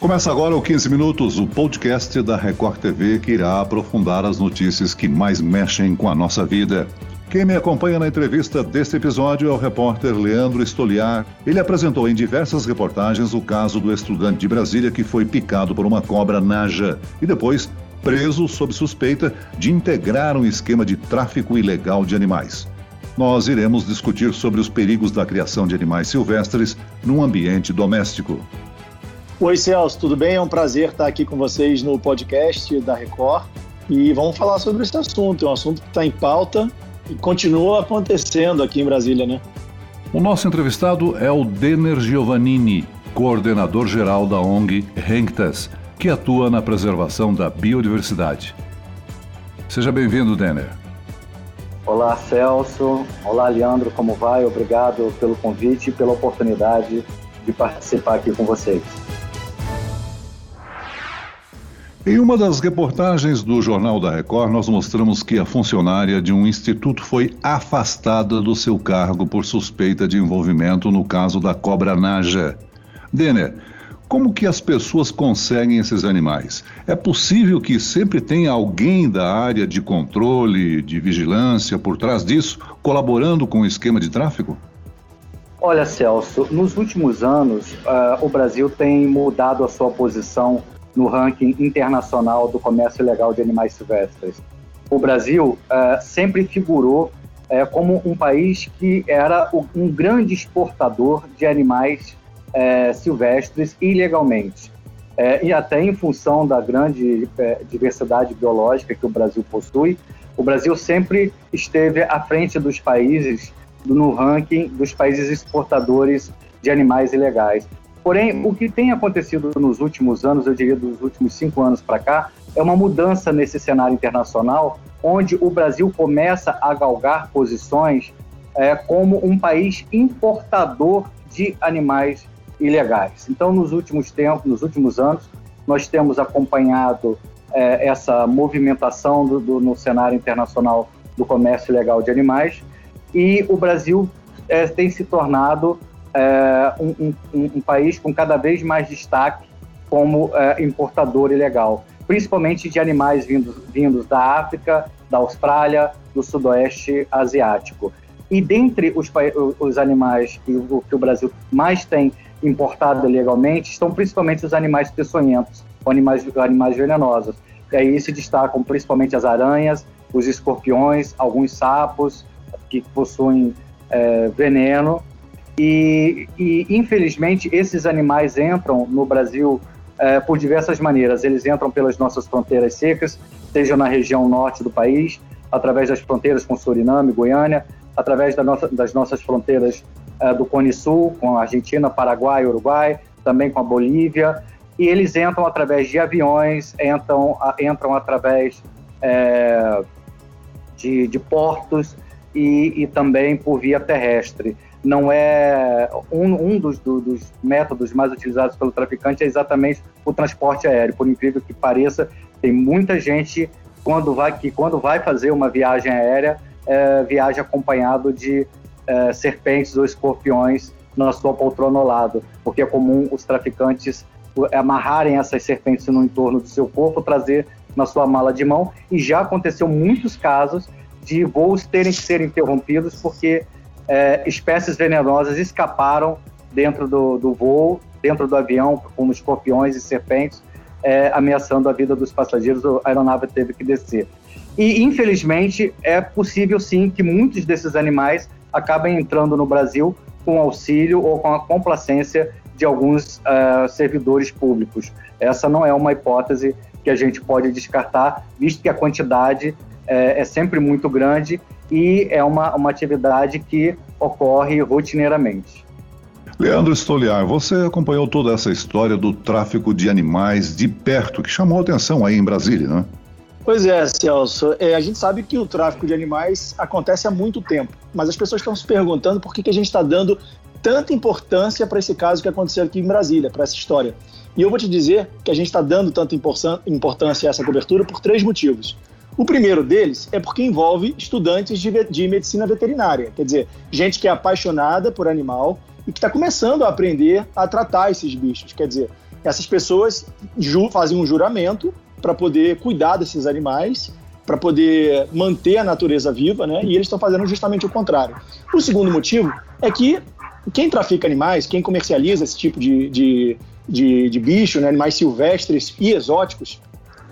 Começa agora o 15 Minutos, o podcast da Record TV que irá aprofundar as notícias que mais mexem com a nossa vida. Quem me acompanha na entrevista deste episódio é o repórter Leandro Stoliar. Ele apresentou em diversas reportagens o caso do estudante de Brasília que foi picado por uma cobra naja e depois preso sob suspeita de integrar um esquema de tráfico ilegal de animais. Nós iremos discutir sobre os perigos da criação de animais silvestres num ambiente doméstico. Oi, Celso, tudo bem? É um prazer estar aqui com vocês no podcast da Record e vamos falar sobre esse assunto. É um assunto que está em pauta e continua acontecendo aqui em Brasília, né? O nosso entrevistado é o Denner Giovannini, coordenador geral da ONG Renctas, que atua na preservação da biodiversidade. Seja bem-vindo, Denner. Olá, Celso. Olá, Leandro, como vai? Obrigado pelo convite e pela oportunidade de participar aqui com vocês. Em uma das reportagens do Jornal da Record, nós mostramos que a funcionária de um instituto foi afastada do seu cargo por suspeita de envolvimento no caso da cobra naja. Denner, como que as pessoas conseguem esses animais? É possível que sempre tenha alguém da área de controle, de vigilância por trás disso, colaborando com o esquema de tráfico? Olha, Celso, nos últimos anos, uh, o Brasil tem mudado a sua posição no ranking internacional do comércio ilegal de animais silvestres. O Brasil uh, sempre figurou uh, como um país que era um grande exportador de animais uh, silvestres ilegalmente. e até em função da grande diversidade biológica que o Brasil possui, o Brasil sempre esteve à frente dos países no ranking dos países exportadores de animais ilegais. Porém, o que tem acontecido nos últimos anos, eu diria dos últimos cinco anos para cá, é uma mudança nesse cenário internacional, onde o Brasil começa a galgar posições é, como um país importador de animais ilegais. Então, nos últimos tempos, nos últimos anos, nós temos acompanhado é, essa movimentação do, do, no cenário internacional do comércio ilegal de animais e o Brasil é, tem se tornado é, um, um, um, país com cada vez mais destaque como é, importador ilegal, principalmente de animais vindos, vindos da África, da Austrália, do Sudoeste Asiático. E dentre os, os animais que o, que o Brasil mais tem importado ilegalmente estão principalmente os animais peçonhentos, animais, animais venenosos. E aí se destacam principalmente as aranhas, os escorpiões, alguns sapos que possuem é, veneno e, e, infelizmente, esses animais entram no Brasil é, por diversas maneiras. Eles entram pelas nossas fronteiras secas, seja na região norte do país, através das fronteiras com Suriname, Goiânia, através da nossa, das nossas fronteiras é, do Cone Sul, com Argentina, Paraguai, Uruguai, também com a Bolívia. E eles entram através de aviões, entram, entram através é, de, de portos e, e também por via terrestre não é um, um dos, do, dos, métodos mais utilizados pelo traficante é exatamente o transporte aéreo. Por incrível que pareça, tem muita gente quando vai que quando vai fazer uma viagem aérea é, viaja acompanhado de é, serpentes ou escorpiões na sua poltrona ao lado, porque é comum os traficantes amarrarem essas serpentes no entorno do seu corpo, trazer na sua mala de mão e já aconteceu muitos casos de voos terem que ser interrompidos porque é, espécies venenosas escaparam dentro do, do voo, dentro do avião, como escorpiões e serpentes, é, ameaçando a vida dos passageiros. A aeronave teve que descer. E, infelizmente, é possível sim que muitos desses animais acabem entrando no Brasil com auxílio ou com a complacência de alguns uh, servidores públicos. Essa não é uma hipótese que a gente pode descartar, visto que a quantidade é, é sempre muito grande e é uma, uma atividade que ocorre rotineiramente. Leandro Stoliar, você acompanhou toda essa história do tráfico de animais de perto, que chamou atenção aí em Brasília, né? Pois é, Celso. É, a gente sabe que o tráfico de animais acontece há muito tempo, mas as pessoas estão se perguntando por que, que a gente está dando tanta importância para esse caso que aconteceu aqui em Brasília, para essa história. E eu vou te dizer que a gente está dando tanta importância a essa cobertura por três motivos. O primeiro deles é porque envolve estudantes de, de medicina veterinária, quer dizer, gente que é apaixonada por animal e que está começando a aprender a tratar esses bichos. Quer dizer, Essas pessoas fazem um juramento para poder cuidar desses animais, para poder manter a natureza viva, né? E eles estão fazendo justamente o contrário. O segundo motivo é que quem trafica animais, quem comercializa esse tipo de, de, de, de bicho, né, animais silvestres e exóticos,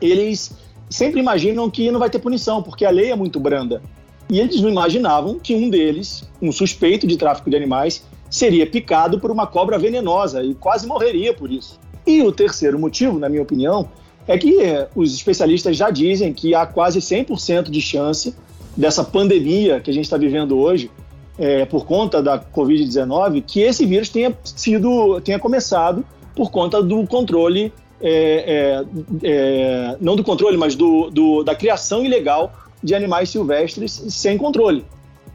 eles sempre imaginam que não vai ter punição, porque a lei é muito branda. E eles não imaginavam que um deles, um suspeito de tráfico de animais, seria picado por uma cobra venenosa e quase morreria por isso. E o terceiro motivo, na minha opinião, é que eh, os especialistas já dizem que há quase 100% de chance dessa pandemia que a gente está vivendo hoje, é, por conta da Covid-19, que esse vírus tenha sido, tenha começado por conta do controle, é, é, é não do controle, mas do, do, da criação ilegal de animais silvestres sem controle.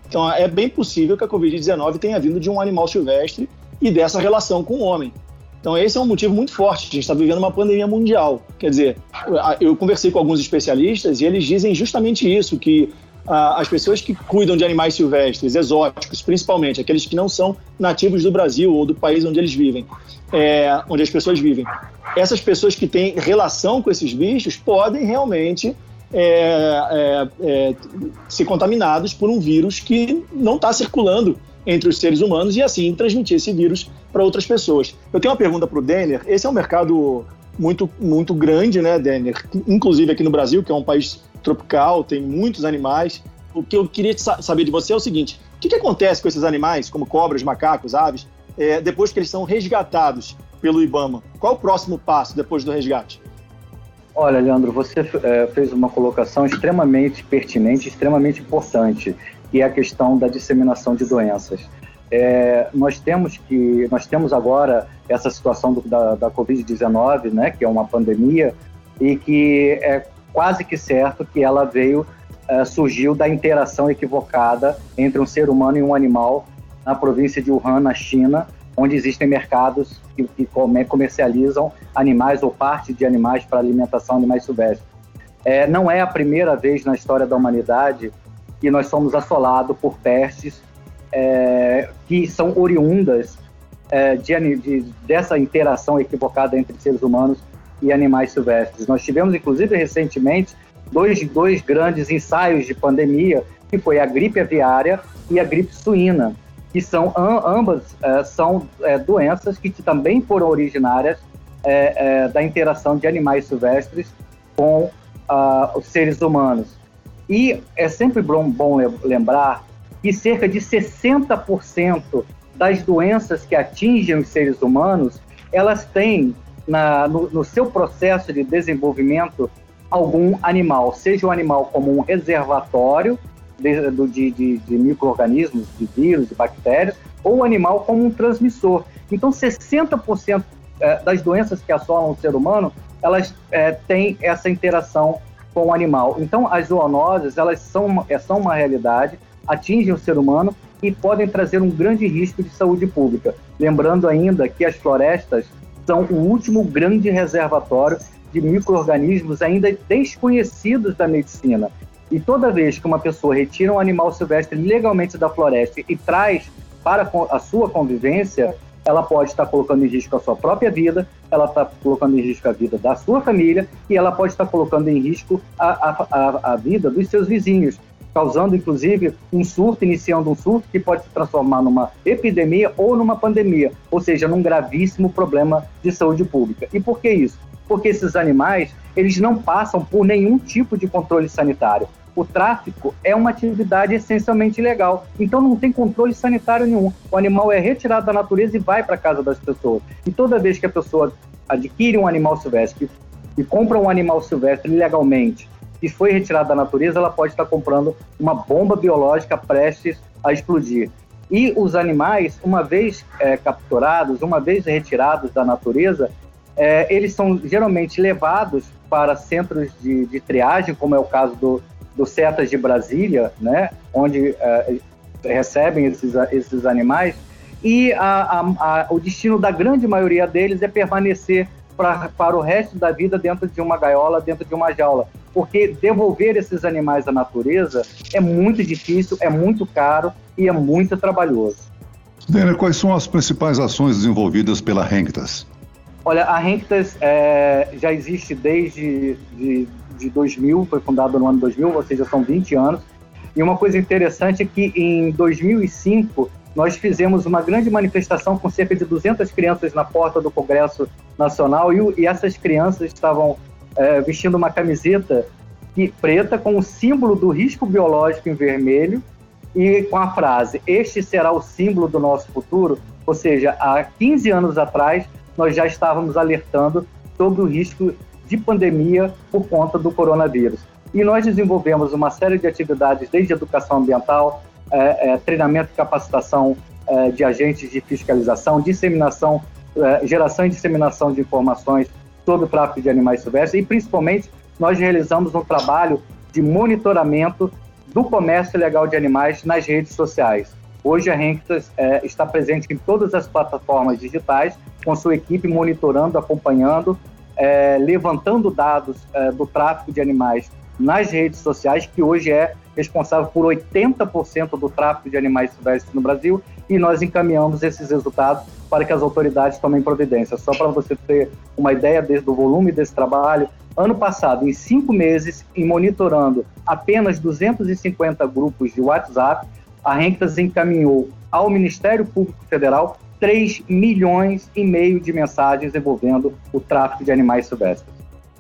Então é bem possível que a Covid-19 tenha vindo de um animal silvestre e dessa relação com o homem. Então esse é um motivo muito forte. A gente está vivendo uma pandemia mundial. Quer dizer, eu conversei com alguns especialistas e eles dizem justamente isso, que as pessoas que cuidam de animais silvestres, exóticos, principalmente aqueles que não são nativos do Brasil ou do país onde eles vivem, é, onde as pessoas vivem, essas pessoas que têm relação com esses bichos podem realmente é, é, é ser contaminados por um vírus que não está circulando entre os seres humanos e assim transmitir esse vírus para outras pessoas. Eu tenho uma pergunta para o Denner. Esse é um mercado muito, muito grande, né, Denner? Inclusive aqui no Brasil, que é um país tropical, tem muitos animais. O que eu queria saber de você é o seguinte: o que, que acontece com esses animais, como cobras, macacos, aves, é, depois que eles são resgatados pelo IBAMA? Qual o próximo passo depois do resgate? Olha, Leandro, você é, fez uma colocação extremamente pertinente, extremamente importante, que é a questão da disseminação de doenças. É, nós temos que nós temos agora essa situação do, da, da Covid-19, né, que é uma pandemia e que é quase que certo que ela veio, uh, surgiu da interação equivocada entre um ser humano e um animal na província de Wuhan, na China, onde existem mercados que, que comercializam animais ou parte de animais para alimentação, animais silvestres. É, não é a primeira vez na história da humanidade que nós somos assolados por pestes é, que são oriundas é, de, de, dessa interação equivocada entre seres humanos e animais silvestres. Nós tivemos, inclusive, recentemente, dois, dois grandes ensaios de pandemia, que foi a gripe aviária e a gripe suína, que são ambas é, são é, doenças que também foram originárias é, da interação de animais silvestres com uh, os seres humanos. E é sempre bom, bom lembrar que cerca de 60% das doenças que atingem os seres humanos, elas têm na, no, no seu processo de desenvolvimento algum animal, seja um animal como um reservatório de, de, de, de micro-organismos, de vírus, de bactérias, ou um animal como um transmissor. Então, 60% é, das doenças que assolam o ser humano, elas é, têm essa interação com o animal. Então, as zoonoses, elas são é, são uma realidade, atingem o ser humano e podem trazer um grande risco de saúde pública. Lembrando ainda que as florestas são o último grande reservatório de micro-organismos ainda desconhecidos da medicina. E toda vez que uma pessoa retira um animal silvestre legalmente da floresta e traz para a sua convivência, ela pode estar colocando em risco a sua própria vida, ela está colocando em risco a vida da sua família e ela pode estar colocando em risco a, a, a, vida dos seus vizinhos causando inclusive um surto, iniciando um surto que pode se transformar numa epidemia ou numa pandemia, ou seja, num gravíssimo problema de saúde pública. E por que isso? Porque esses animais, eles não passam por nenhum tipo de controle sanitário. O tráfico é uma atividade essencialmente ilegal, então não tem controle sanitário nenhum. O animal é retirado da natureza e vai para casa das pessoas. E toda vez que a pessoa adquire um animal silvestre e compra um animal silvestre ilegalmente que foi retirada da natureza, ela pode estar comprando uma bomba biológica prestes a explodir. E os animais, uma vez é, capturados, uma vez retirados da natureza, é, eles são geralmente levados para centros de, de, triagem, como é o caso do, do CETAS de Brasília, né, onde é, recebem esses, esses animais, e a, a, a, o destino da grande maioria deles é permanecer pra, para o resto da vida dentro de uma gaiola, dentro de uma jaula. Porque devolver esses animais à natureza é muito difícil, é muito caro e é muito trabalhoso. Daniel, quais são as principais ações desenvolvidas pela Renctas? Olha, a Renctas é, já existe desde de, de 2000, foi fundada no ano 2000, ou seja, são 20 anos. E uma coisa interessante é que em 2005 nós fizemos uma grande manifestação com cerca de 200 crianças na porta do Congresso Nacional e, e essas crianças estavam é, vestindo uma camiseta preta com o símbolo do risco biológico em vermelho e com a frase: Este será o símbolo do nosso futuro. Ou seja, há 15 anos atrás, nós já estávamos alertando sobre o risco de pandemia por conta do coronavírus. E nós desenvolvemos uma série de atividades, desde educação ambiental, é, é, treinamento e capacitação é, de agentes de fiscalização, disseminação, geração e disseminação de informações sobre o tráfico de animais silvestres e, principalmente, nós realizamos um trabalho de monitoramento do comércio ilegal de animais nas redes sociais. Hoje a Renctas é, está presente em todas as plataformas digitais, com sua equipe monitorando, acompanhando, é, levantando dados é, do tráfico de animais nas redes sociais, que hoje é responsável por 80% do tráfico de animais silvestres no Brasil, e nós encaminhamos esses resultados para que as autoridades tomem providência. Só para você ter uma ideia do volume desse trabalho, ano passado, em cinco meses, em monitorando apenas 250 grupos de WhatsApp, a Renctas encaminhou ao Ministério Público Federal 3 milhões e meio de mensagens envolvendo o tráfico de animais silvestres.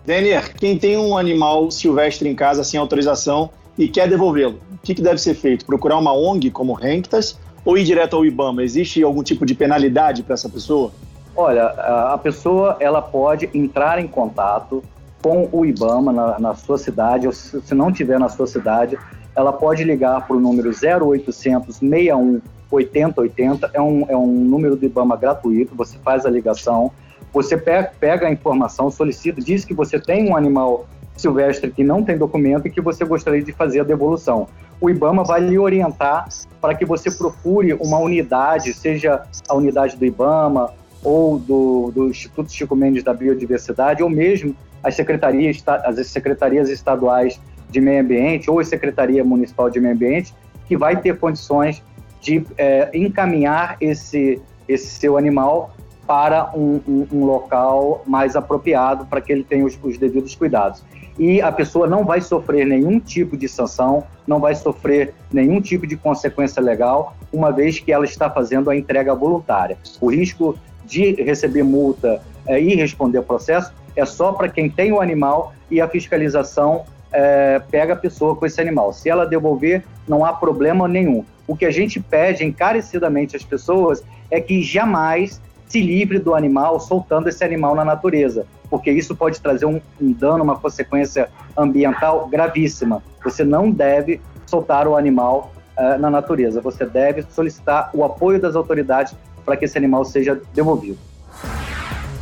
Denier, quem tem um animal silvestre em casa sem autorização e quer devolvê-lo, o que, que deve ser feito? Procurar uma ONG como Renctas ou ir direto ao IBAMA? Existe algum tipo de penalidade para essa pessoa? Olha, a pessoa ela pode entrar em contato com o IBAMA na, na sua cidade, ou se, se não tiver na sua cidade, ela pode ligar para o número 0800 61 8080, é um, é um número do IBAMA gratuito, você faz a ligação, você pega a informação, solicita, diz que você tem um animal silvestre que não tem documento e que você gostaria de fazer a devolução. O IBAMA vai lhe orientar para que você procure uma unidade, seja a unidade do IBAMA ou do, do Instituto Chico Mendes da Biodiversidade, ou mesmo as secretarias, as secretarias estaduais de meio ambiente ou a Secretaria Municipal de Meio Ambiente, que vai ter condições de é, encaminhar esse, esse seu animal para um, um, um local mais apropriado para que ele tenha os, os devidos cuidados. E a pessoa não vai sofrer nenhum tipo de sanção, não vai sofrer nenhum tipo de consequência legal, uma vez que ela está fazendo a entrega voluntária. O risco de receber multa é, e responder processo é só para quem tem o animal e a fiscalização é, pega a pessoa com esse animal. Se ela devolver, não há problema nenhum. O que a gente pede encarecidamente às pessoas é que jamais se livre do animal soltando esse animal na natureza, porque isso pode trazer um, um dano, uma consequência ambiental gravíssima. Você não deve soltar o animal uh, na natureza, você deve solicitar o apoio das autoridades para que esse animal seja devolvido.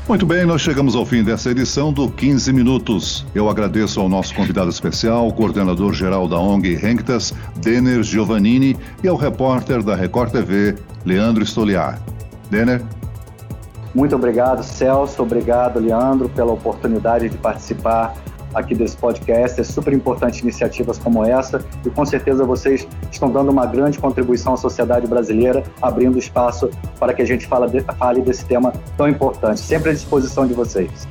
Muito bem, nós chegamos ao fim dessa edição do 15 Minutos. Eu agradeço ao nosso convidado especial, coordenador geral da ONG Renctas, Denner Giovannini, e ao repórter da Record TV, Leandro Stoliar. Denner? Muito obrigado, Celso. Obrigado, Leandro, pela oportunidade de participar aqui desse podcast. É super importante iniciativas como essa e com certeza vocês estão dando uma grande contribuição à sociedade brasileira, abrindo espaço para que a gente fale, fale desse tema tão importante. Sempre à disposição de vocês.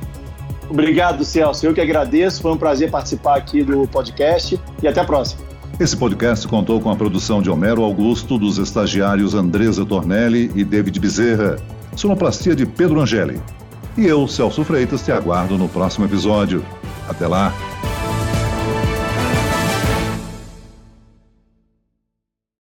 Obrigado, Celso. Eu que agradeço. Foi um prazer participar aqui do podcast e até a próxima. Esse podcast contou com a produção de Homero Augusto, dos estagiários Andresa Tornelli e David Bezerra sonoplastia de Pedro Angeli. E eu, Celso Freitas, te aguardo no próximo episódio. Até lá!